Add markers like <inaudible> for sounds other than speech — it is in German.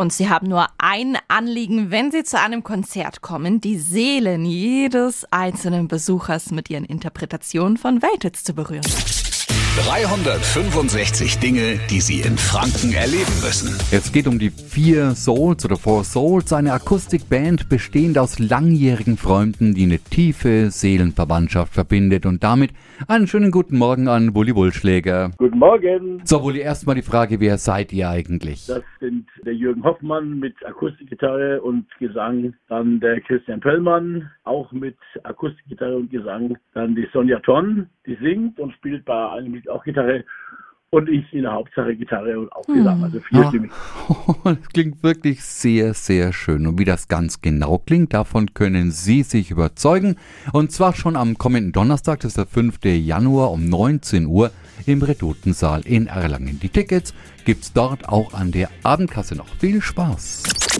Und sie haben nur ein Anliegen, wenn sie zu einem Konzert kommen, die Seelen jedes einzelnen Besuchers mit ihren Interpretationen von Welthits zu berühren. 365 Dinge, die Sie in Franken erleben müssen. Es geht um die Vier Souls oder Four Souls, eine Akustikband bestehend aus langjährigen Freunden, die eine tiefe Seelenverwandtschaft verbindet und damit einen schönen guten Morgen an Bulli Bullschläger. Guten Morgen. So, Bulli, erstmal die Frage, wer seid ihr eigentlich? Das sind der Jürgen Hoffmann mit Akustikgitarre und Gesang, dann der Christian Pöllmann, auch mit Akustikgitarre und Gesang, dann die Sonja Tonn, die singt und spielt bei einem Lied auch Gitarre und ich in der Hauptsache Gitarre und auch Gesang, also vierstimmig. <laughs> Das klingt wirklich sehr, sehr schön. Und wie das ganz genau klingt, davon können Sie sich überzeugen. Und zwar schon am kommenden Donnerstag, das ist der 5. Januar um 19 Uhr im Redutensaal in Erlangen. Die Tickets gibt's dort auch an der Abendkasse noch. Viel Spaß!